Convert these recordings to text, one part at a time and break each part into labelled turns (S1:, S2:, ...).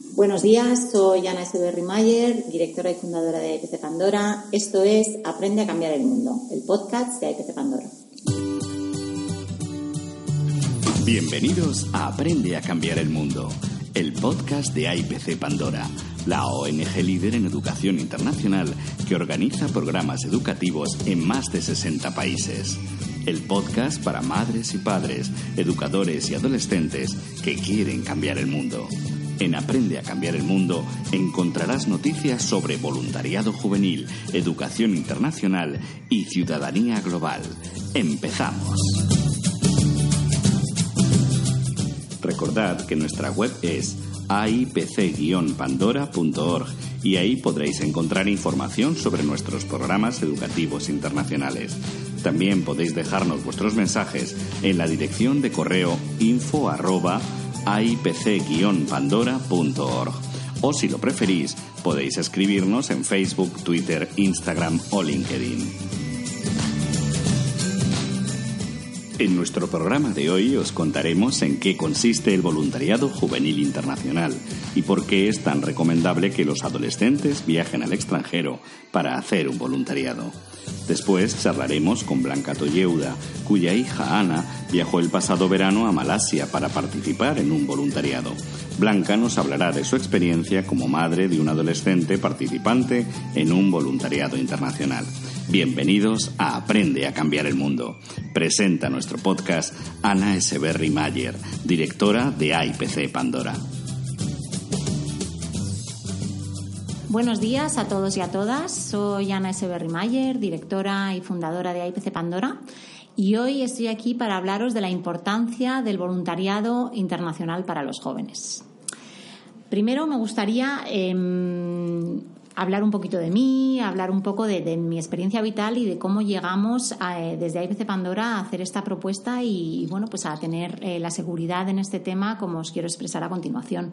S1: Buenos días, soy Ana S. Mayer, directora y fundadora de IPC Pandora. Esto es Aprende a cambiar el mundo, el podcast de IPC Pandora.
S2: Bienvenidos a Aprende a cambiar el mundo, el podcast de IPC Pandora, la ONG líder en educación internacional que organiza programas educativos en más de 60 países. El podcast para madres y padres, educadores y adolescentes que quieren cambiar el mundo. En Aprende a Cambiar el Mundo encontrarás noticias sobre voluntariado juvenil, educación internacional y ciudadanía global. Empezamos. Recordad que nuestra web es aipc-pandora.org y ahí podréis encontrar información sobre nuestros programas educativos internacionales. También podéis dejarnos vuestros mensajes en la dirección de correo info aipc-pandora.org o si lo preferís podéis escribirnos en Facebook, Twitter, Instagram o LinkedIn. En nuestro programa de hoy os contaremos en qué consiste el voluntariado juvenil internacional y por qué es tan recomendable que los adolescentes viajen al extranjero para hacer un voluntariado. Después charlaremos con Blanca Toyeuda, cuya hija Ana viajó el pasado verano a Malasia para participar en un voluntariado. Blanca nos hablará de su experiencia como madre de un adolescente participante en un voluntariado internacional. Bienvenidos a Aprende a Cambiar el Mundo. Presenta nuestro podcast Ana Eseberry Mayer, directora de IPC Pandora.
S1: Buenos días a todos y a todas. Soy Ana S. Mayer, directora y fundadora de IPC Pandora. Y hoy estoy aquí para hablaros de la importancia del voluntariado internacional para los jóvenes. Primero me gustaría em, hablar un poquito de mí, hablar un poco de, mi experiencia vital y de cómo llegamos eh, desde IPC Pandora a hacer esta propuesta y, bueno, pues a tener eh, la seguridad en este tema como os quiero expresar a continuación.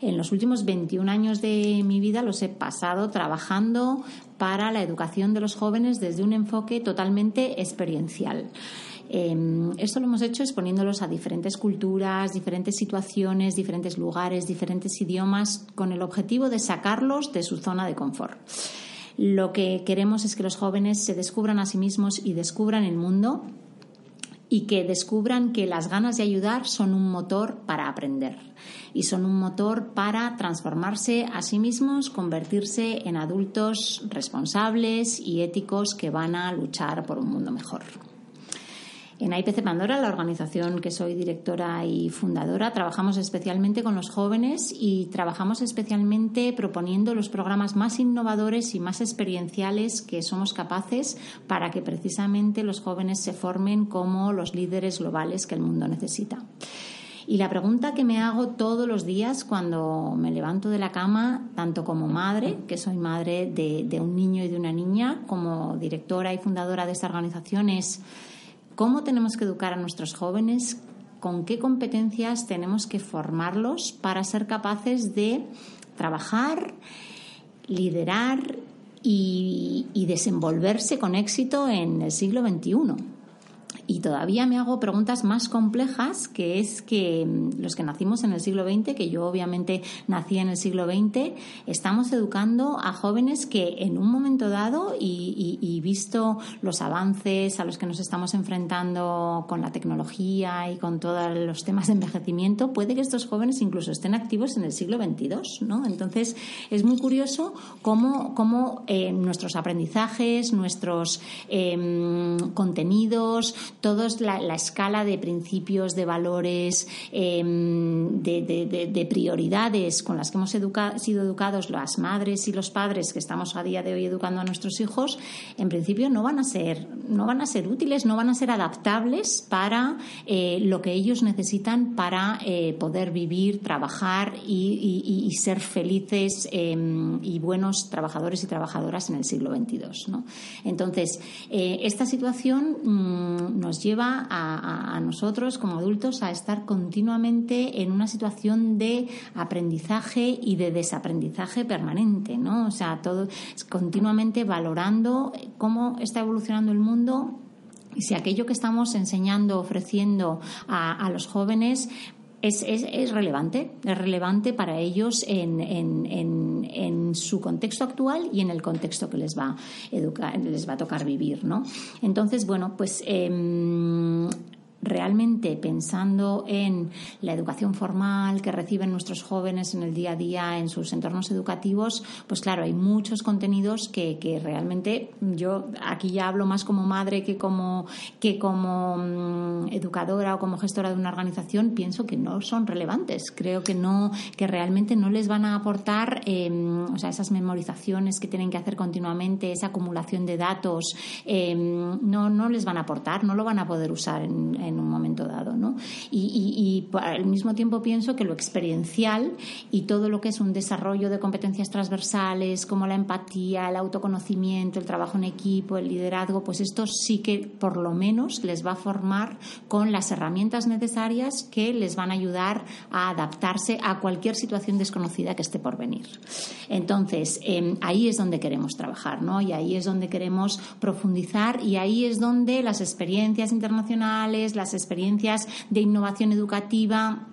S1: En los últimos 21 años de mi vida los he pasado trabajando para la educación de los jóvenes desde un enfoque totalmente experiencial. Em, esto lo hemos hecho exponiéndolos a diferentes culturas, diferentes situaciones, diferentes lugares, diferentes idiomas, con el objetivo de sacarlos de su zona de confort. Lo que queremos es que los jóvenes se descubran a sí mismos y descubran el mundo y que descubran que las ganas de ayudar son un motor para aprender y son un motor para transformarse a sí mismos, convertirse en adultos responsables y éticos que van a luchar por un mundo mejor. En IPC Pandora, la organización que soy directora y fundadora, trabajamos especialmente con los jóvenes y trabajamos especialmente proponiendo los programas más innovadores y más experienciales que somos capaces para que precisamente los jóvenes se formen como los líderes globales que el mundo necesita. Y la pregunta que me hago todos los días cuando me levanto de la cama, tanto como madre, que soy madre de, de un niño y de una niña, como directora y fundadora de esta organización, es cómo tenemos que educar a nuestros jóvenes, con qué competencias tenemos que formarlos para ser capaces de trabajar, liderar y, desenvolverse con éxito en el siglo XXI. Y todavía me hago preguntas más complejas, que es que mm, los que nacimos en el siglo XX, que yo obviamente nací en el siglo XX, estamos educando a jóvenes que en un momento dado y, visto los avances a los que nos estamos enfrentando con la tecnología y con todos los temas de envejecimiento, puede que estos jóvenes incluso estén activos en el siglo XXII, ¿no? Entonces es muy curioso cómo, cómo eh, nuestros aprendizajes, nuestros em, contenidos, todos la, escala de principios, de valores, em, de, prioridades con las que hemos sido educados las madres y los padres que estamos a día de hoy educando a nuestros hijos, en principio no van a ser, no van a ser útiles, no van a ser adaptables para eh, lo que ellos necesitan para eh, poder vivir, trabajar y, ser felices em, y buenos trabajadores y trabajadoras en el siglo XXII. Entonces, eh, esta situación mm, nos lleva a, nosotros como adultos a estar continuamente en una situación de aprendizaje y de desaprendizaje permanente, ¿no? O sea, todo continuamente valorando cómo está evolucionando el mundo y si aquello que estamos enseñando, ofreciendo a, los jóvenes es, es, relevante, es relevante para ellos en, en, en, su contexto actual y en el contexto que les va, educar, les va a tocar vivir, ¿no? Entonces, bueno, pues em, realmente pensando en la educación formal que reciben nuestros jóvenes en el día a día en sus entornos educativos, pues claro, hay muchos contenidos que, realmente yo aquí ya hablo más como madre que como, que como mm, educadora o como gestora de una organización, pienso que no son relevantes. Creo que no, que realmente no les van a aportar em, o sea, esas memorizaciones que tienen que hacer continuamente, esa acumulación de datos, em, no, no les van a aportar, no lo van a poder usar en un momento dado. ¿no? Y, al mismo tiempo pienso que lo experiencial y todo lo que es un desarrollo de competencias transversales como la empatía, el autoconocimiento, el trabajo en equipo, el liderazgo, pues esto sí que por lo menos les va a formar con las herramientas necesarias que les van a ayudar a adaptarse a cualquier situación desconocida que esté por venir. Entonces, em, ahí es donde queremos trabajar, ¿no? Y ahí es donde queremos profundizar y ahí es donde las experiencias internacionales, las experiencias de innovación educativa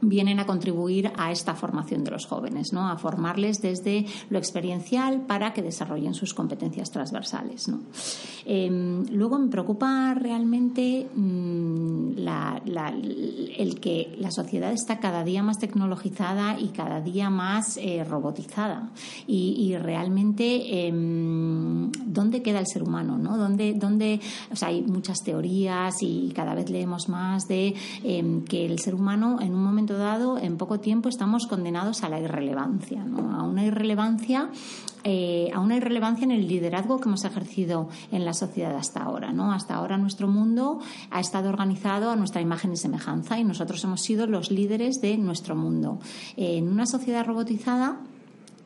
S1: vienen a contribuir a esta formación de los jóvenes, ¿no? a formarles desde lo experiencial para que desarrollen sus competencias transversales. Em, luego me preocupa realmente mm, el que la sociedad está cada día más tecnologizada y cada día más eh, robotizada. Y, realmente, em, ¿dónde queda el ser humano? ¿no? ¿Dónde, dónde, hay muchas teorías y cada vez leemos más de em, que el ser humano en un momento dado, en poco tiempo, estamos condenados a la irrelevancia, a una irrelevancia eh, a una irrelevancia en el liderazgo que hemos ejercido en la sociedad hasta ahora. ¿no? Hasta ahora nuestro mundo ha estado organizado a nuestra imagen y semejanza y nosotros hemos sido los líderes de nuestro mundo. en una sociedad robotizada,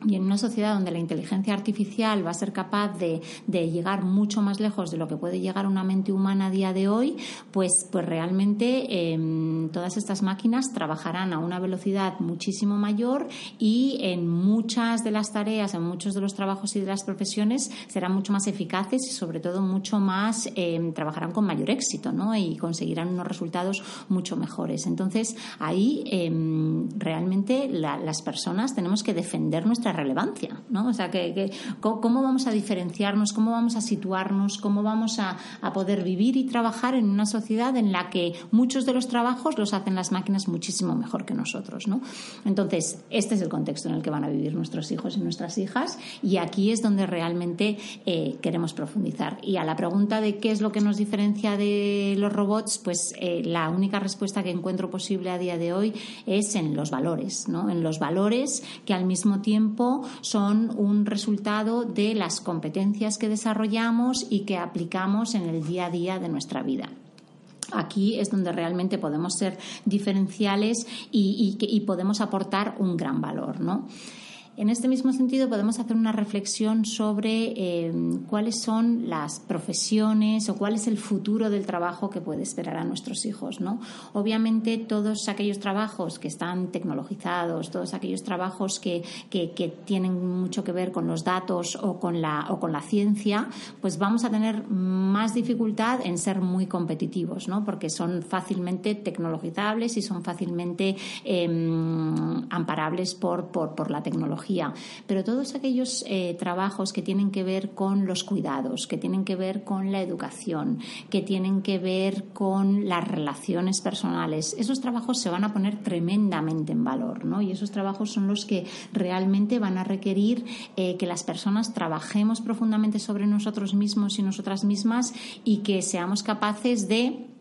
S1: y en una sociedad donde la inteligencia artificial va a ser capaz de, llegar mucho más lejos de lo que puede llegar una mente humana a día de hoy, pues, pues realmente em, todas estas máquinas trabajarán a una velocidad muchísimo mayor y en muchas de las tareas, en muchos de los trabajos y de las profesiones serán mucho más eficaces y sobre todo mucho más em, trabajarán con mayor éxito ¿no? y conseguirán unos resultados mucho mejores. Entonces ahí em, realmente las personas tenemos que defender nuestra relevancia, ¿no? O sea, que, ¿cómo vamos a diferenciarnos, cómo vamos a situarnos, cómo vamos a, poder vivir y trabajar en una sociedad en la que muchos de los trabajos los hacen las máquinas muchísimo mejor que nosotros, ¿no? Entonces, este es el contexto en el que van a vivir nuestros hijos y nuestras hijas y aquí es donde realmente eh, queremos profundizar. Y a la pregunta de qué es lo que nos diferencia de los robots, pues eh, la única respuesta que encuentro posible a día de hoy es en los valores, ¿no? En los valores que al mismo tiempo son un resultado de las competencias que desarrollamos y que aplicamos en el día a día de nuestra vida. Aquí es donde realmente podemos ser diferenciales y, y podemos aportar un gran valor, ¿no? En este mismo sentido, podemos hacer una reflexión sobre eh, cuáles son las profesiones o cuál es el futuro del trabajo que puede esperar a nuestros hijos. ¿no? Obviamente, todos aquellos trabajos que están tecnologizados, todos aquellos trabajos que, tienen mucho que ver con los datos o con, la, o con la ciencia, pues vamos a tener más dificultad en ser muy competitivos, ¿no? porque son fácilmente tecnologizables y son fácilmente em, amparables por, por la tecnología pero todos aquellos eh, trabajos que tienen que ver con los cuidados, que tienen que ver con la educación, que tienen que ver con las relaciones personales, esos trabajos se van a poner tremendamente en valor, ¿no? Y esos trabajos son los que realmente van a requerir eh, que las personas trabajemos profundamente sobre nosotros mismos y nosotras mismas y que seamos capaces de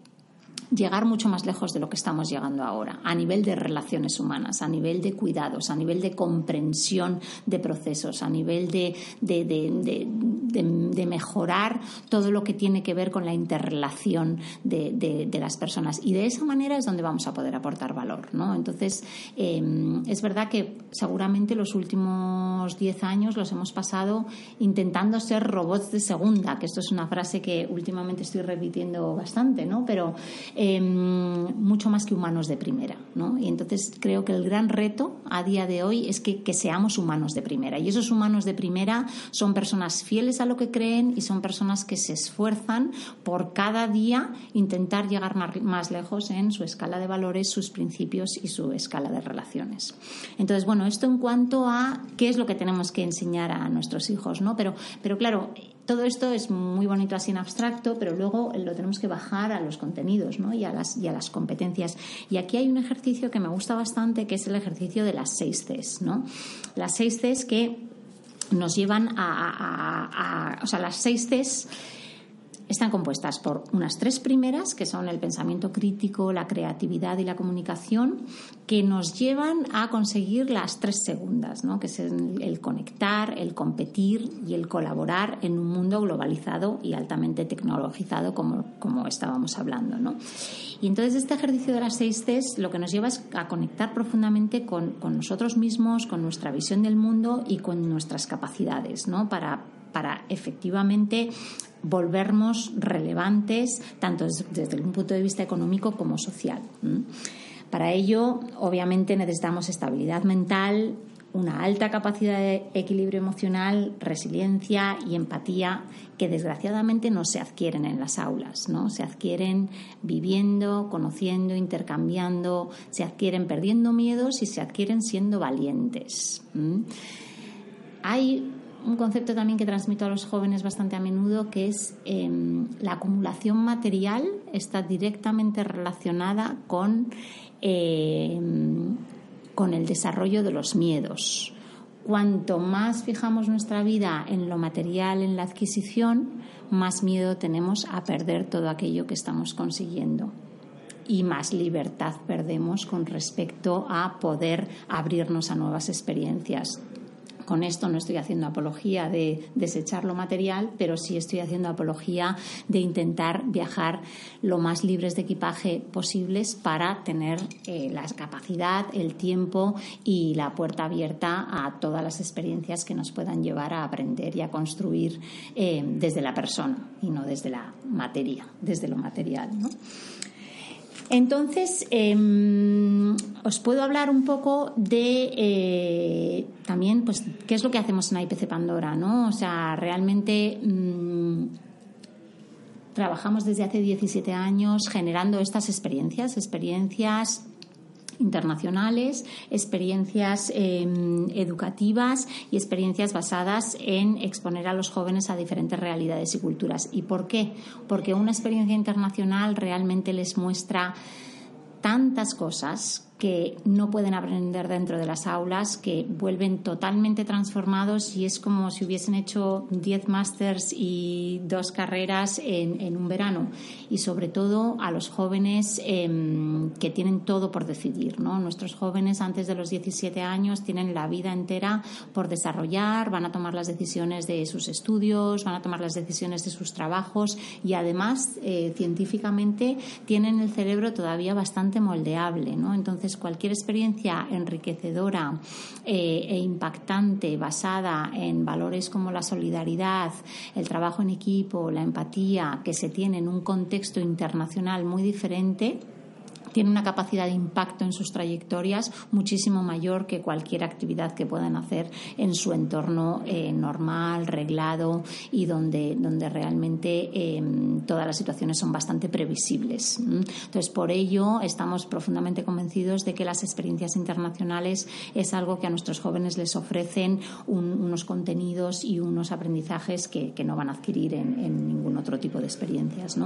S1: llegar mucho más lejos de lo que estamos llegando ahora, a nivel de relaciones humanas, a nivel de cuidados, a nivel de comprensión de procesos, a nivel de, de, mejorar todo lo que tiene que ver con la interrelación de, las personas. Y de esa manera es donde vamos a poder aportar valor. ¿no? Entonces, em, es verdad que seguramente los últimos 10 años los hemos pasado intentando ser robots de segunda, que esto es una frase que últimamente estoy repitiendo bastante, ¿no? pero Em, mucho más que humanos de primera. ¿no? Y entonces creo que el gran reto a día de hoy es que, seamos humanos de primera. Y esos humanos de primera son personas fieles a lo que creen y son personas que se esfuerzan por cada día intentar llegar más, lejos en su escala de valores, sus principios y su escala de relaciones. Entonces, bueno, esto en cuanto a qué es lo que tenemos que enseñar a nuestros hijos, ¿no? Pero, pero claro, todo esto es muy bonito así en abstracto, pero luego lo tenemos que bajar a los contenidos ¿no? y, a las, y a las competencias. Y aquí hay un ejercicio que me gusta bastante, que es el ejercicio de las seis Cs. ¿no? Las seis Cs que nos llevan a, a o sea, las seis Cs están compuestas por unas tres primeras, que son el pensamiento crítico, la creatividad y la comunicación, que nos llevan a conseguir las tres segundas, ¿no? que es el conectar, el competir y el colaborar en un mundo globalizado y altamente tecnologizado, como, como estábamos hablando. ¿no? Y entonces este ejercicio de las seis Cs lo que nos lleva es a conectar profundamente con, con nosotros mismos, con nuestra visión del mundo y con nuestras capacidades, ¿no? para para efectivamente volvernos relevantes tanto desde un punto de vista económico como social. Para ello, obviamente, necesitamos estabilidad mental, una alta capacidad de equilibrio emocional, resiliencia y empatía que desgraciadamente no se adquieren en las aulas, ¿no? Se adquieren viviendo, conociendo, intercambiando, se adquieren perdiendo miedos y se adquieren siendo valientes. Hay un concepto también que transmito a los jóvenes bastante a menudo, que es em, la acumulación material está directamente relacionada con, em, con el desarrollo de los miedos. Cuanto más fijamos nuestra vida en lo material, en la adquisición, más miedo tenemos a perder todo aquello que estamos consiguiendo y más libertad perdemos con respecto a poder abrirnos a nuevas experiencias. Con esto no estoy haciendo apología de desechar lo material, pero sí estoy haciendo apología de intentar viajar lo más libres de equipaje posibles para tener eh, la capacidad, el tiempo y la puerta abierta a todas las experiencias que nos puedan llevar a aprender y a construir eh, desde la persona y no desde la materia, desde lo material. ¿no? Entonces, em, os puedo hablar un poco de eh, también, pues, qué es lo que hacemos en IPC Pandora, ¿no? O sea, realmente mm, trabajamos desde hace 17 años generando estas experiencias, experiencias internacionales, experiencias em, educativas y experiencias basadas en exponer a los jóvenes a diferentes realidades y culturas. ¿Y por qué? Porque una experiencia internacional realmente les muestra tantas cosas que no pueden aprender dentro de las aulas, que vuelven totalmente transformados y es como si hubiesen hecho 10 másters y dos carreras en, un verano. Y sobre todo a los jóvenes em, que tienen todo por decidir. ¿no? Nuestros jóvenes antes de los 17 años tienen la vida entera por desarrollar, van a tomar las decisiones de sus estudios, van a tomar las decisiones de sus trabajos y además eh, científicamente tienen el cerebro todavía bastante moldeable. ¿no? Entonces, cualquier experiencia enriquecedora eh, e impactante basada en valores como la solidaridad, el trabajo en equipo, la empatía, que se tiene en un contexto internacional muy diferente, tiene una capacidad de impacto en sus trayectorias muchísimo mayor que cualquier actividad que puedan hacer en su entorno eh, normal, reglado y donde, donde realmente em, todas las situaciones son bastante previsibles. Entonces, por ello, estamos profundamente convencidos de que las experiencias internacionales es algo que a nuestros jóvenes les ofrecen unos contenidos y unos aprendizajes que, no van a adquirir en, ningún otro tipo de experiencias.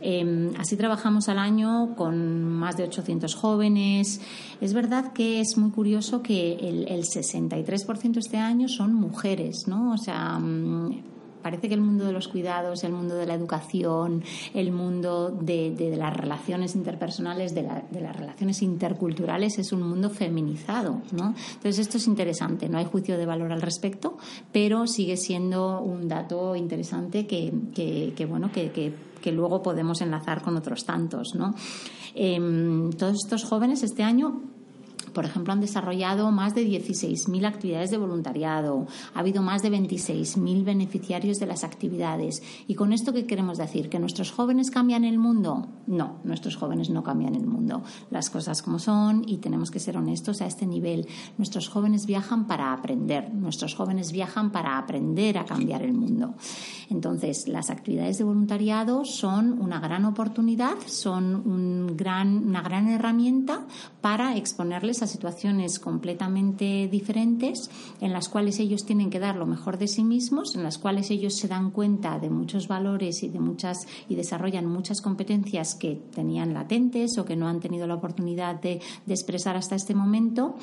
S1: Em, así trabajamos al año con más de 800 jóvenes. Es verdad que es muy curioso que el, el 63% este año son mujeres, ¿no? O sea, mm, parece que el mundo de los cuidados, el mundo de la educación, el mundo de, las relaciones interpersonales, de, las relaciones interculturales es un mundo feminizado, ¿no? Entonces esto es interesante, no hay juicio de valor al respecto, pero sigue siendo un dato interesante que, bueno, que, luego podemos enlazar con otros tantos, ¿no? Em, todos estos jóvenes este año por ejemplo, han desarrollado más de 16.000 actividades de voluntariado, ha habido más de 26.000 beneficiarios de las actividades. ¿Y con esto qué queremos decir? ¿Que nuestros jóvenes cambian el mundo? No, nuestros jóvenes no cambian el mundo. Las cosas como son y tenemos que ser honestos a este nivel. Nuestros jóvenes viajan para aprender, nuestros jóvenes viajan para aprender a cambiar el mundo. Entonces, las actividades de voluntariado son una gran oportunidad, son un gran, una gran herramienta para exponerles a situaciones completamente diferentes en las cuales ellos tienen que dar lo mejor de sí mismos, en las cuales ellos se dan cuenta de muchos valores y de muchas y desarrollan muchas competencias que tenían latentes o que no han tenido la oportunidad de, de expresar hasta este momento,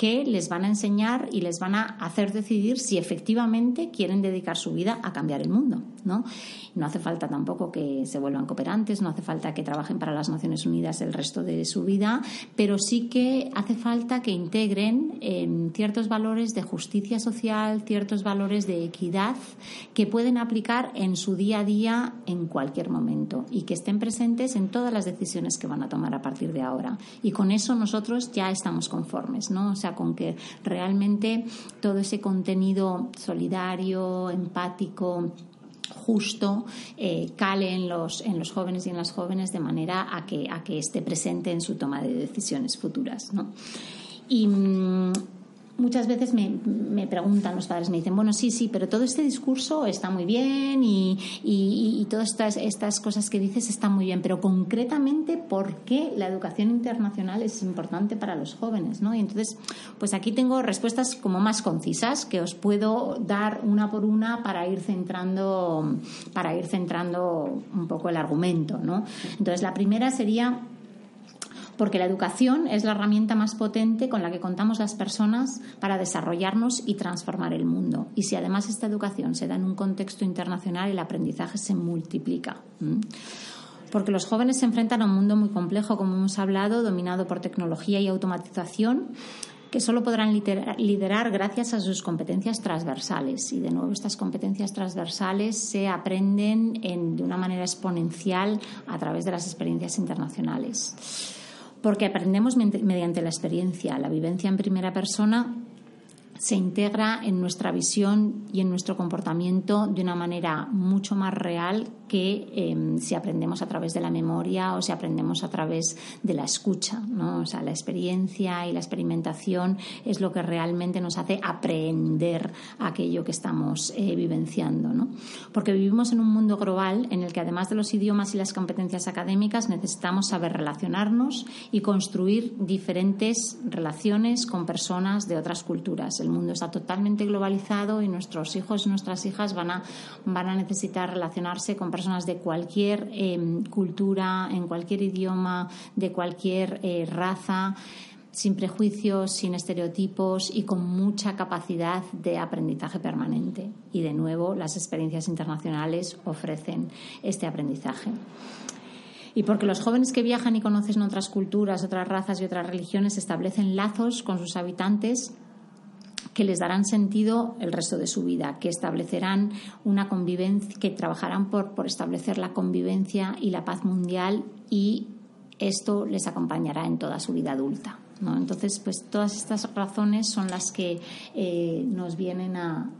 S1: que les van a enseñar y les van a hacer decidir si efectivamente quieren dedicar su vida a cambiar el mundo, ¿no? No hace falta tampoco que se vuelvan cooperantes, no hace falta que trabajen para las Naciones Unidas el resto de su vida, pero sí que hace falta que integren em, ciertos valores de justicia social, ciertos valores de equidad que pueden aplicar en su día a día en cualquier momento y que estén presentes en todas las decisiones que van a tomar a partir de ahora. Y con eso nosotros ya estamos conformes, ¿no? Con que realmente todo ese contenido solidario, empático, justo eh, cale en los, en los jóvenes y en las jóvenes de manera a que, a que esté presente en su toma de decisiones futuras. ¿no? Y mm, muchas veces me, me, preguntan los padres, me dicen, bueno, sí, sí, pero todo este discurso está muy bien y, y, todas estas, estas cosas que dices están muy bien, pero concretamente, ¿por qué la educación internacional es importante para los jóvenes? ¿no? Y entonces, pues aquí tengo respuestas como más concisas que os puedo dar una por una para ir centrando, para ir centrando un poco el argumento. ¿no? Entonces, la primera sería porque la educación es la herramienta más potente con la que contamos las personas para desarrollarnos y transformar el mundo. Y si además esta educación se da en un contexto internacional, el aprendizaje se multiplica. Porque los jóvenes se enfrentan a un mundo muy complejo, como hemos hablado, dominado por tecnología y automatización que solo podrán liderar gracias a sus competencias transversales. Y de nuevo, estas competencias transversales se aprenden de una manera exponencial a través de las experiencias internacionales porque aprendemos mediante la experiencia, la vivencia en primera persona se integra en nuestra visión y en nuestro comportamiento de una manera mucho más real que em, si aprendemos a través de la memoria o si aprendemos a través de la escucha. ¿no? O sea, la experiencia y la experimentación es lo que realmente nos hace aprender aquello que estamos eh, vivenciando. ¿no? Porque vivimos en un mundo global en el que además de los idiomas y las competencias académicas necesitamos saber relacionarnos y construir diferentes relaciones con personas de otras culturas. Mundo está totalmente globalizado y nuestros hijos y nuestras hijas van a, van a necesitar relacionarse con personas de cualquier em, cultura, en cualquier idioma, de cualquier eh, raza sin prejuicios, sin estereotipos y con mucha capacidad de aprendizaje permanente. Y de nuevo, las experiencias internacionales ofrecen este aprendizaje. Y porque los jóvenes que viajan y conocen otras culturas, otras razas y otras religiones establecen lazos con sus habitantes que les darán sentido el resto de su vida, que establecerán una convivencia, que trabajarán por, por establecer la convivencia y la paz mundial y esto les acompañará en toda su vida adulta. ¿no? Entonces, pues todas estas razones son las que eh, nos vienen a,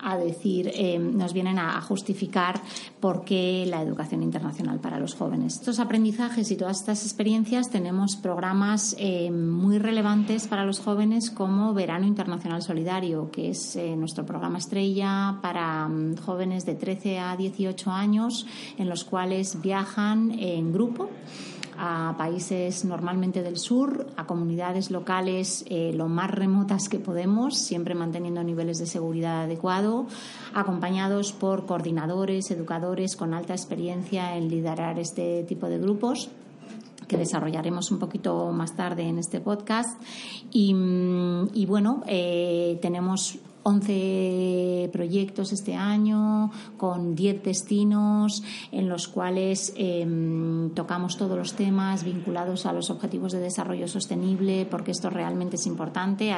S1: a decir, eh, nos vienen a, justificar por qué la educación internacional para los jóvenes. Estos aprendizajes y todas estas experiencias tenemos programas eh, muy relevantes para los jóvenes como Verano Internacional Solidario, que es eh, nuestro programa estrella para mm, jóvenes de 13 a 18 años, en los cuales viajan en grupo a países normalmente del sur, a comunidades locales eh, lo más remotas que podemos, siempre manteniendo niveles de seguridad adecuado, acompañados por coordinadores, educadores con alta experiencia en liderar este tipo de grupos que desarrollaremos un poquito más tarde en este podcast. Y, mm, bueno, eh, tenemos 11 proyectos este año con 10 destinos en los cuales em, tocamos todos los temas vinculados a los objetivos de desarrollo sostenible, porque esto realmente es importante.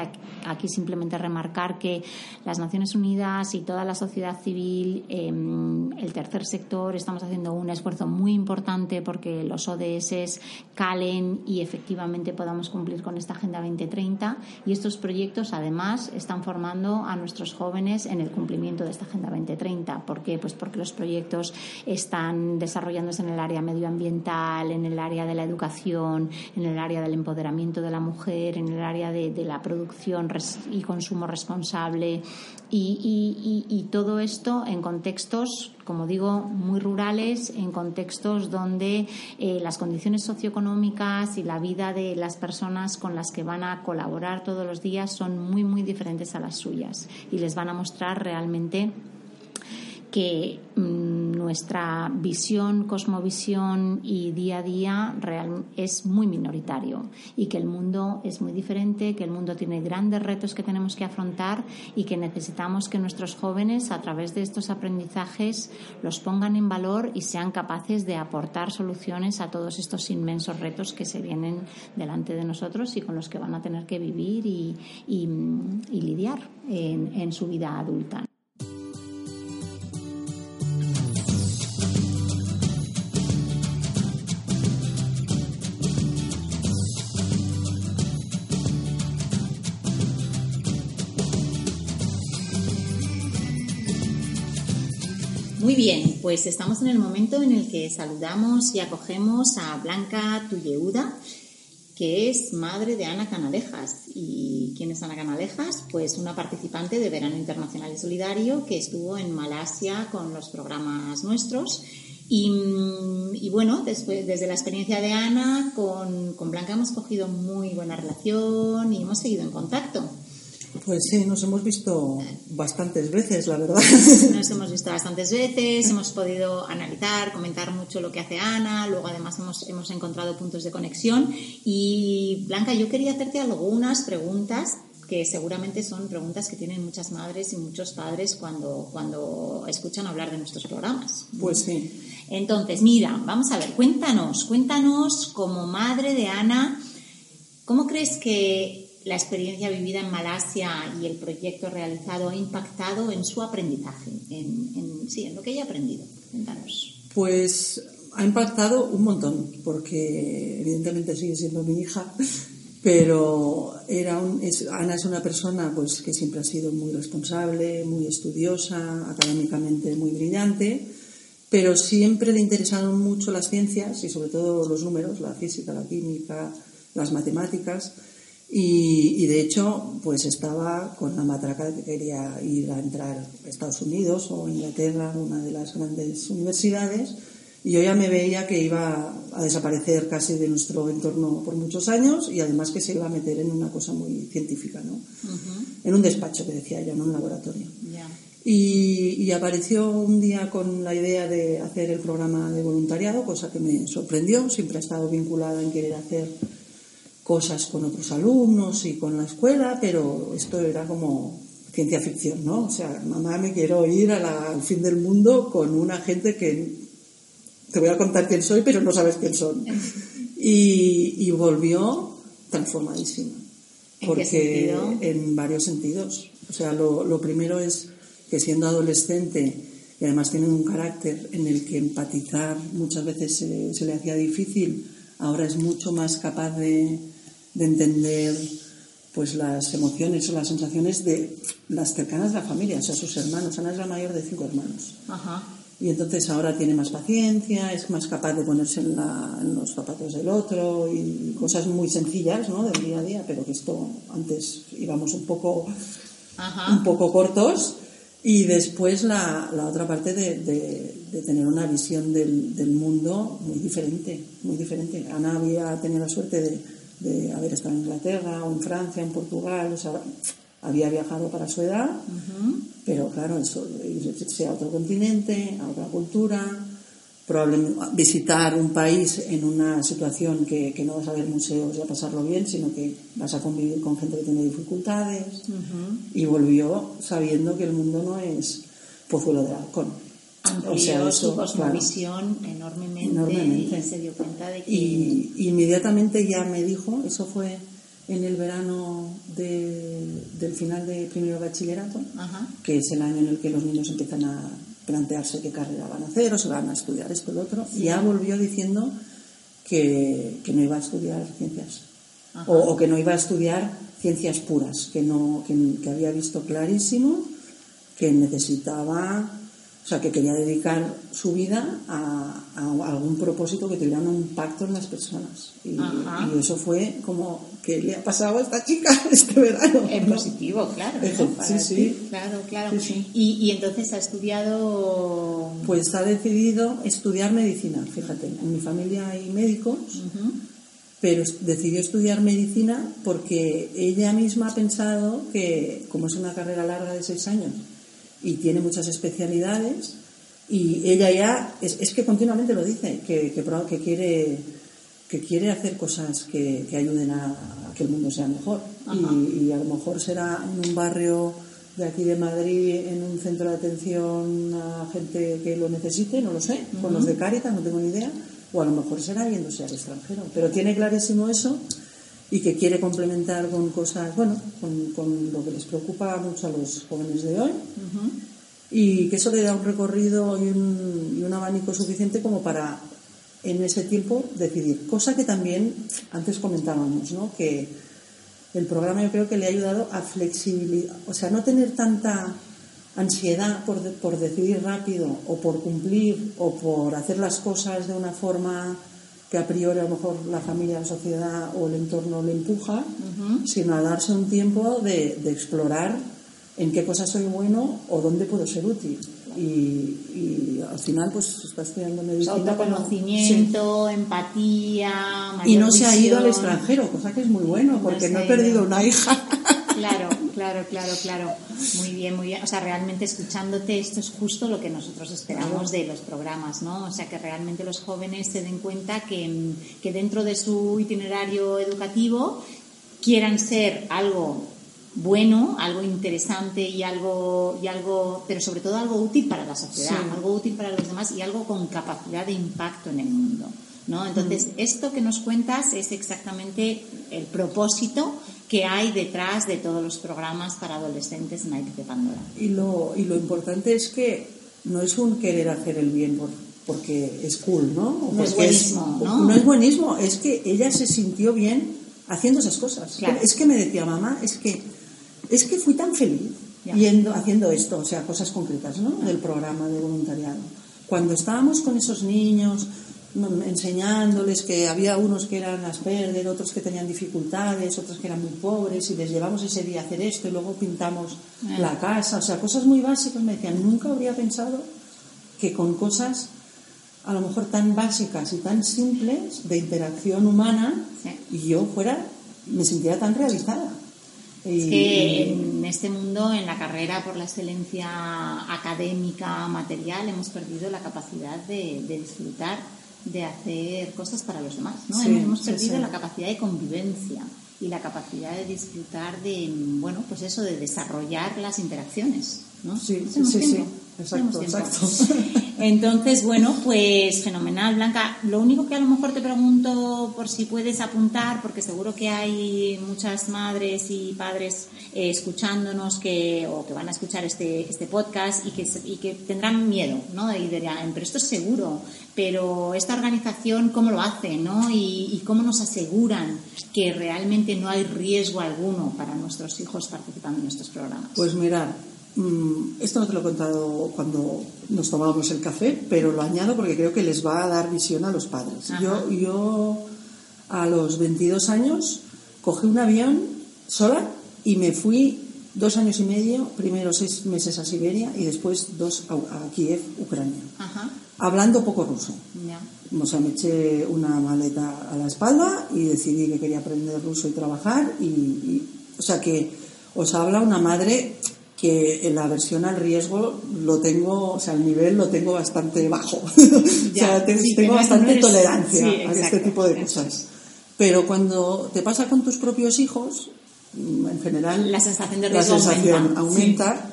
S1: Aquí simplemente remarcar que las Naciones Unidas y toda la sociedad civil, em, el tercer sector, estamos haciendo un esfuerzo muy importante porque los ODS calen y efectivamente podamos cumplir con esta Agenda 2030. Y estos proyectos, además, están formando a nuestros jóvenes en el cumplimiento de esta Agenda 2030. ¿Por qué? Pues porque los proyectos están desarrollándose en el área medioambiental, en el área de la educación, en el área del empoderamiento de la mujer, en el área de, la producción y consumo responsable y, todo esto en contextos como digo, muy rurales, en contextos donde eh, las condiciones socioeconómicas y la vida de las personas con las que van a colaborar todos los días son muy, muy diferentes a las suyas y les van a mostrar realmente que mm, nuestra visión, cosmovisión y día a día real, es muy minoritario y que el mundo es muy diferente, que el mundo tiene grandes retos que tenemos que afrontar y que necesitamos que nuestros jóvenes a través de estos aprendizajes los pongan en valor y sean capaces de aportar soluciones a todos estos inmensos retos que se vienen delante de nosotros y con los que van a tener que vivir y, lidiar en su vida adulta. Muy bien, pues estamos en el momento en el que saludamos y acogemos a Blanca Tulleuda, que es madre de Ana Canalejas. ¿Y quién es Ana Canalejas? Pues una participante de Verano Internacional y Solidario que estuvo en Malasia con los programas nuestros. Y, bueno, después, desde la experiencia de Ana, con, con Blanca hemos cogido muy buena relación y hemos seguido en contacto.
S3: Pues sí, nos hemos visto bastantes veces, la verdad.
S1: Nos hemos visto bastantes veces, hemos podido analizar, comentar mucho lo que hace Ana, luego además hemos, hemos encontrado puntos de conexión. Y Blanca, yo quería hacerte algunas preguntas que seguramente son preguntas que tienen muchas madres y muchos padres cuando, cuando escuchan hablar de nuestros programas.
S3: Pues sí.
S1: Entonces, mira, vamos a ver, cuéntanos, cuéntanos como madre de Ana, ¿cómo crees que la experiencia vivida en Malasia y el proyecto realizado ha impactado en su aprendizaje, en, sí, en lo que ella ha aprendido? Cuéntanos.
S3: Pues ha impactado un montón, porque evidentemente sigue siendo mi hija, pero era Ana es una persona pues, que siempre ha sido muy responsable, muy estudiosa, académicamente muy brillante, pero siempre le interesaron mucho las ciencias y sobre todo los números, la física, la química, las matemáticas. Y, de hecho, pues estaba con la matraca de que quería ir a entrar a Estados Unidos o Inglaterra, una de las grandes universidades, y yo ya me veía que iba a desaparecer casi de nuestro entorno por muchos años y además que se iba a meter en una cosa muy científica, ¿no? En un despacho, que decía yo, no un laboratorio. Y, y, apareció un día con la idea de hacer el programa de voluntariado, cosa que me sorprendió. Siempre ha estado vinculada en querer hacer cosas con otros alumnos y con la escuela, pero esto era como ciencia ficción, ¿no? O sea, mamá, me quiero ir al fin del mundo con una gente que te voy a contar quién soy, pero no sabes quién son. Y, volvió transformadísima. porque en varios sentidos. O sea, lo, primero es que siendo adolescente y además tiene un carácter en el que empatizar muchas veces se le hacía difícil, ahora es mucho más capaz de, de entender pues las emociones o las sensaciones de las cercanas de la familia, o sea, sus hermanos. Ana es la mayor de cinco hermanos.
S1: Ajá.
S3: Y entonces ahora tiene más paciencia, es más capaz de ponerse en, la- en los zapatos del otro y cosas muy sencillas, ¿no? Del día a día, pero que esto antes íbamos un poco,
S1: Ajá.
S3: un poco cortos. Y después la, la otra parte de, de- de tener una visión del, del mundo muy diferente, muy diferente. Ana había tenido la suerte de, de haber estado en Inglaterra o en Francia, en Portugal, o sea, había viajado para su edad, pero claro, eso, irse a otro continente, a otra cultura, probablemente visitar un país en una situación que, que no vas a ver museos y a pasarlo bien, sino que vas a convivir con gente que tiene dificultades. Y volvió sabiendo que el mundo no es Pozuelo de Halcón.
S1: Amplió su
S3: claro.
S1: cosmovisión enormemente,
S3: Enormemente.
S1: y se dio cuenta de que...
S3: Y inmediatamente ya me dijo, eso fue en el verano de- del final de primero bachillerato,
S1: Ajá.
S3: que es el año en el que los niños empiezan a plantearse qué carrera van a hacer o se van a estudiar esto o lo otro, y ya volvió diciendo que, que no iba a estudiar ciencias, o, o que no iba a estudiar ciencias puras, que, no, que, que había visto clarísimo que necesitaba, o sea, que quería dedicar su vida a, a algún propósito que tuviera un impacto en las personas. Y, eso fue como, ¿qué le ha pasado a esta chica este verano? ¿no?
S1: positivo, claro. ¿no?
S3: Sí,
S1: ti,
S3: sí.
S1: Claro, claro.
S3: Sí.
S1: Y, y entonces ha estudiado...
S3: Pues ha decidido estudiar medicina, fíjate, en mi familia hay médicos, pero es- decidió estudiar medicina porque ella misma ha pensado que, como es una carrera larga de seis años y tiene muchas especialidades, y ella ya, es, es que continuamente lo dice, que, que, que quiere que quiere hacer cosas que, que ayuden a, a que el mundo sea mejor. Y, y a lo mejor será en un barrio de aquí de Madrid, en un centro de atención a gente que lo necesite, no lo sé, con los de Cáritas, no tengo ni idea, o a lo mejor será yéndose al extranjero. Pero tiene clarísimo eso y que quiere complementar con cosas, bueno, con, con lo que les preocupa mucho a los jóvenes de hoy. Y que eso le da un recorrido y un, y un abanico suficiente como para en ese tiempo decidir. Cosa que también antes comentábamos, ¿no? Que el programa yo creo que le ha ayudado a flexibilizar, o sea, no tener tanta ansiedad por, de- por decidir rápido o por cumplir o por hacer las cosas de una forma que a priori a lo mejor la familia, la sociedad o el entorno le empuja, sino a darse un tiempo de, de explorar en qué cosas soy bueno o dónde puedo ser útil. Y, y al final pues está estudiando medicina.
S1: Autoconocimiento, empatía, mayor
S3: Sí. Y no se ha ido al
S1: visión.
S3: extranjero, cosa que es muy bueno,
S1: No
S3: porque no
S1: ha
S3: he perdido
S1: ido.
S3: una hija.
S1: Claro, claro, claro, claro. Muy bien, muy bien. O sea, realmente escuchándote esto es justo lo que nosotros esperamos de los programas, ¿no? O sea, que realmente los jóvenes se den cuenta que, que dentro de su itinerario educativo quieran ser algo bueno, algo interesante y algo, y algo, pero sobre todo algo útil para la sociedad,
S3: Sí.
S1: algo útil para los demás y algo con capacidad de impacto en el mundo. ¿no? Entonces, esto que nos cuentas es exactamente el propósito que hay detrás de todos los programas para adolescentes en IPC Pandora.
S3: Y lo, y lo importante es que no es un querer hacer el bien por- porque es cool, ¿no? O
S1: No es buenismo, ¿no?
S3: es buenismo, es que ella se sintió bien haciendo esas cosas.
S1: Claro.
S3: Es que me decía, mamá, es que, es que fui tan feliz
S1: Ya.
S3: yendo, haciendo esto, o sea, cosas concretas, ¿no? Del programa de voluntariado. Cuando estábamos con esos niños, enseñándoles que había unos que eran Asperger, otros que tenían dificultades, otros que eran muy pobres, y les llevamos ese día a hacer esto y luego pintamos
S1: Ah.
S3: la casa, o sea, cosas muy básicas. Me decían, nunca habría pensado que con cosas a lo mejor tan básicas y tan simples de interacción humana,
S1: Sí.
S3: y yo fuera, me sintiera tan realizada.
S1: Es que en este mundo, en la carrera por la excelencia académica, material, hemos perdido la capacidad de, de disfrutar, de hacer cosas para los demás. ¿no?
S3: Sí,
S1: hemos, perdido
S3: sí.
S1: la capacidad de convivencia y la capacidad de disfrutar de, bueno, pues eso, de desarrollar las interacciones. ¿no?
S3: Sí, sí, sí. Exacto, exacto.
S1: Entonces, bueno, pues fenomenal, Blanca. Lo único que a lo mejor te pregunto por si puedes apuntar, porque seguro que hay muchas madres y padres eh, escuchándonos que, o que van a escuchar este, este podcast y que, y que tendrán miedo, ¿no? Y dirán, pero esto es seguro, pero esta organización, ¿cómo lo hace, no? Y, y cómo nos aseguran que realmente no hay riesgo alguno para nuestros hijos participando en estos programas.
S3: Pues mirad, mm, esto no te lo he contado cuando nos tomábamos el café, pero lo añado porque creo que les va a dar visión a los padres.
S1: Ajá.
S3: Yo, yo a los 22 años cogí un avión sola y me fui dos años y medio, primero seis meses a Siberia y después dos a, Kiev, Ucrania,
S1: Ajá,
S3: hablando poco ruso. O sea, me eché una maleta a la espalda y decidí que quería aprender ruso y trabajar. Y, y- o sea, que os habla una madre que en la aversión al riesgo lo tengo, o sea, el nivel lo tengo bastante bajo. o
S1: Ya,
S3: sea, te-
S1: sí,
S3: tengo bastante
S1: no eres-
S3: tolerancia
S1: sí,
S3: a este tipo de cosas. Pero cuando te pasa con tus propios hijos, mm, en general,
S1: La sensación de
S3: la
S1: riesgo
S3: sensación
S1: aumenta.
S3: aumenta.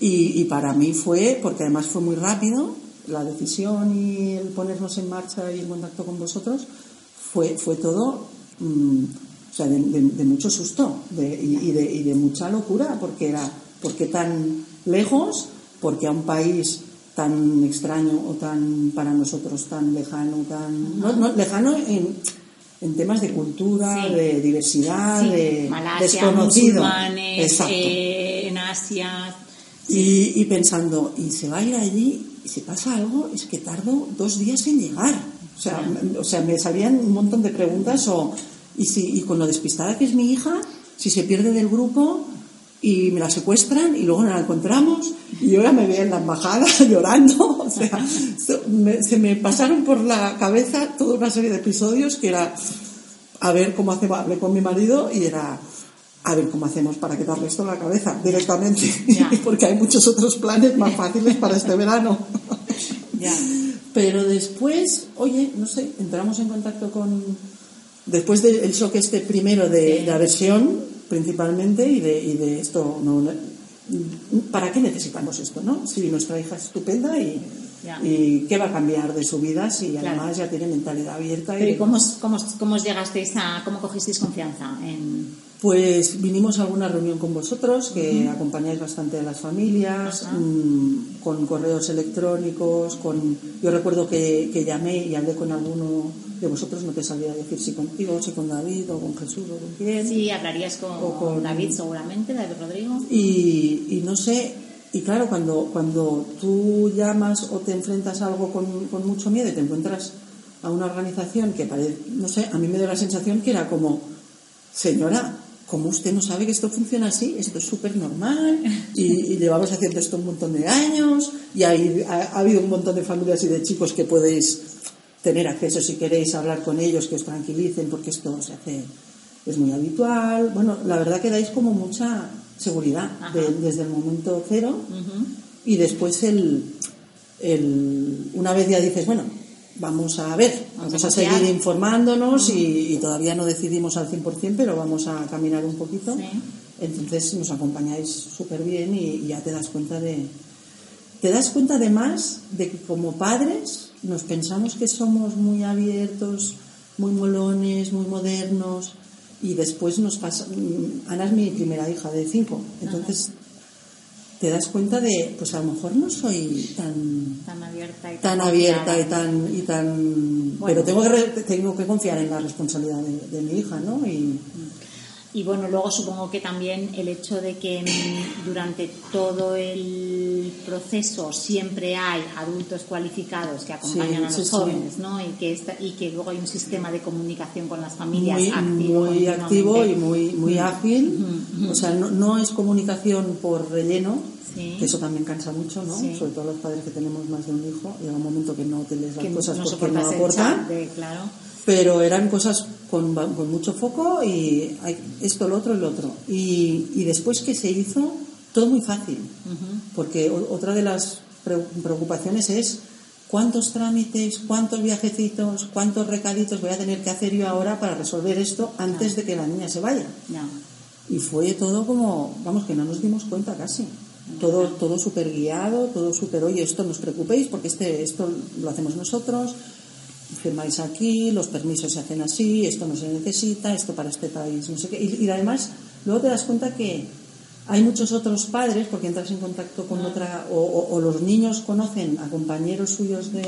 S1: Sí.
S3: Y, y para mí fue, porque además fue muy rápido, la decisión y el ponernos en marcha y en contacto con vosotros, fue, fue todo mm, o sea, de, de- de mucho susto de- y, y de, y de mucha locura, porque era, porque tan lejos, porque a un país tan extraño o tan para nosotros tan lejano, tan no, no, lejano en, en temas de cultura,
S1: Sí.
S3: de diversidad,
S1: Sí,
S3: de
S1: Malasia,
S3: desconocido. Exacto.
S1: eh, en Asia.
S3: Y, y pensando, y se va a ir allí, y si pasa algo, es que tardo dos días en llegar. O sea, o sea me salían un montón de preguntas, o, y, si, y con lo despistada que es mi hija, si se pierde del grupo y me la secuestran y luego no la encontramos, y ya me veía en la embajada llorando. O sea, se me, se me pasaron por la cabeza toda una serie de episodios que era a ver cómo hacemos, hablé con mi marido y era a ver cómo hacemos para quitarle esto de la cabeza directamente, porque hay muchos otros planes más fáciles para este verano.
S1: Ya.
S3: Pero después, oye, no sé, entramos en contacto con, después del shock este primero de,
S1: Sí.
S3: de aversión, principalmente, y de, y de esto, no, ¿para qué necesitamos esto, no? Si nuestra hija es estupenda y, y qué va a cambiar de su vida si
S1: Claro.
S3: además ya tiene mentalidad abierta.
S1: Pero
S3: y
S1: ¿y cómo, os- cómo, os- cómo os llegasteis a, cómo cogisteis confianza en...
S3: Pues vinimos a alguna reunión con vosotros, que acompañáis bastante a las familias, mm, con correos electrónicos, con... Yo recuerdo que, que llamé y hablé con alguno de vosotros, no te sabía decir si contigo, si con David, o con Jesús, o con quién.
S1: Sí, hablarías con,
S3: O con-
S1: David seguramente, David Rodrigo.
S3: Y, y no sé, y claro, cuando, cuando tú llamas o te enfrentas a algo con, con mucho miedo y te encuentras a una organización que parece, no sé, a mí me dio la sensación que era como, señora, ¿cómo usted no sabe que esto funciona así? Esto es súper normal y, y llevamos haciendo esto un montón de años y hay, ha, ha habido un montón de familias y de chicos que podéis tener acceso si queréis hablar con ellos, que os tranquilicen porque esto se hace, es muy habitual. Bueno, la verdad que dais como mucha seguridad de- desde el momento cero y después el, el- una vez ya dices, bueno, vamos a ver,
S1: Vamos
S3: vamos
S1: a
S3: a seguir informándonos y, y todavía no decidimos al 100%, pero vamos a caminar un poquito.
S1: Sí.
S3: Entonces nos acompañáis súper bien y, y ya te das cuenta de... Te das cuenta además de que como padres nos pensamos que somos muy abiertos, muy molones, muy modernos y después nos pasa... mm, Ana es mi primera hija de cinco, entonces te das cuenta de, pues a lo mejor no soy tan
S1: Tan abierta y
S3: tan abierta y tan y tan
S1: Bueno.
S3: pero tengo que re- tengo que confiar en la responsabilidad de, de mi hija no y
S1: Y bueno, luego supongo que también el hecho de que mm, durante todo el proceso siempre hay adultos cualificados que acompañan
S3: Sí,
S1: a los
S3: sí.
S1: jóvenes, ¿no? Y que, esta- y que luego hay un sistema de comunicación con las familias
S3: muy,
S1: activo.
S3: muy activo y muy muy ágil o sea no, no es comunicación por relleno que eso también cansa mucho no sobre todo los padres que tenemos más de un hijo llega un momento que no te las
S1: que
S3: cosas
S1: no
S3: porque no aportan
S1: de- claro.
S3: pero eran cosas con, con mucho foco y esto, lo otro lo otro. Y, y después que se hizo, todo muy fácil, porque o- otra de las pre- preocupaciones es cuántos trámites, cuántos viajecitos, cuántos recaditos voy a tener que hacer yo ahora para resolver esto antes de que la niña se vaya.
S1: Ya.
S3: Y fue todo como, vamos, que no nos dimos cuenta casi. Todo, todo súper guiado, todo súper, oye, esto no os preocupéis porque este, esto lo hacemos nosotros, firmáis aquí, los permisos se hacen así, esto no se necesita, esto para este país, no sé qué. Y, y además, luego te das cuenta que hay muchos otros padres, porque entras en contacto con otra, o, los niños conocen a compañeros suyos de,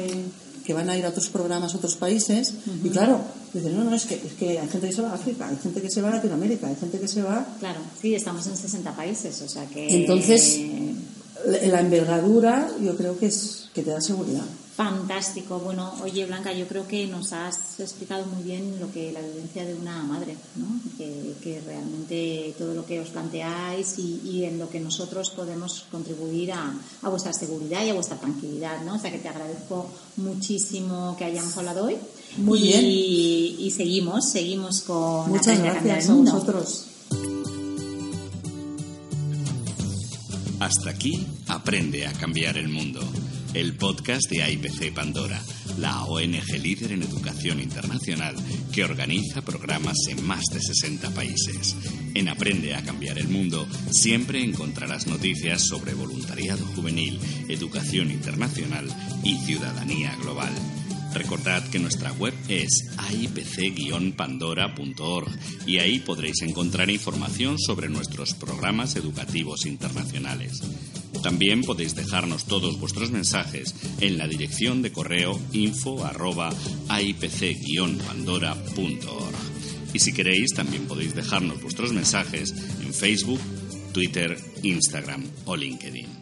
S3: que van a ir a otros programas, a otros países, y claro, dicen, no, no, es que, es que hay gente que se va a África, hay gente que se va a Latinoamérica, hay gente que se va...
S1: Claro, sí, estamos en 60 países, o sea que...
S3: Entonces, la envergadura yo creo que es que te da seguridad.
S1: Fantástico. Bueno, oye Blanca, yo creo que nos has explicado muy bien lo que la vivencia de una madre, ¿no? que, realmente todo lo que os planteáis y, en lo que nosotros podemos contribuir a, vuestra seguridad y a vuestra tranquilidad, ¿no? O sea que te agradezco muchísimo que hayamos hablado hoy.
S3: Muy bien.
S1: Y seguimos, seguimos con
S3: Muchas gracias a vosotros.
S2: Hasta aquí, aprende a cambiar el mundo el podcast de IPC Pandora, la ONG líder en educación internacional que organiza programas en más de 60 países. En Aprende a Cambiar el Mundo siempre encontrarás noticias sobre voluntariado juvenil, educación internacional y ciudadanía global. Recordad que nuestra web es aipc-pandora.org y ahí podréis encontrar información sobre nuestros programas educativos internacionales. También podéis dejarnos todos vuestros mensajes en la dirección de correo info pandororg Y si queréis, también podéis dejarnos vuestros mensajes en Facebook, Twitter, Instagram o LinkedIn.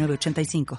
S4: 85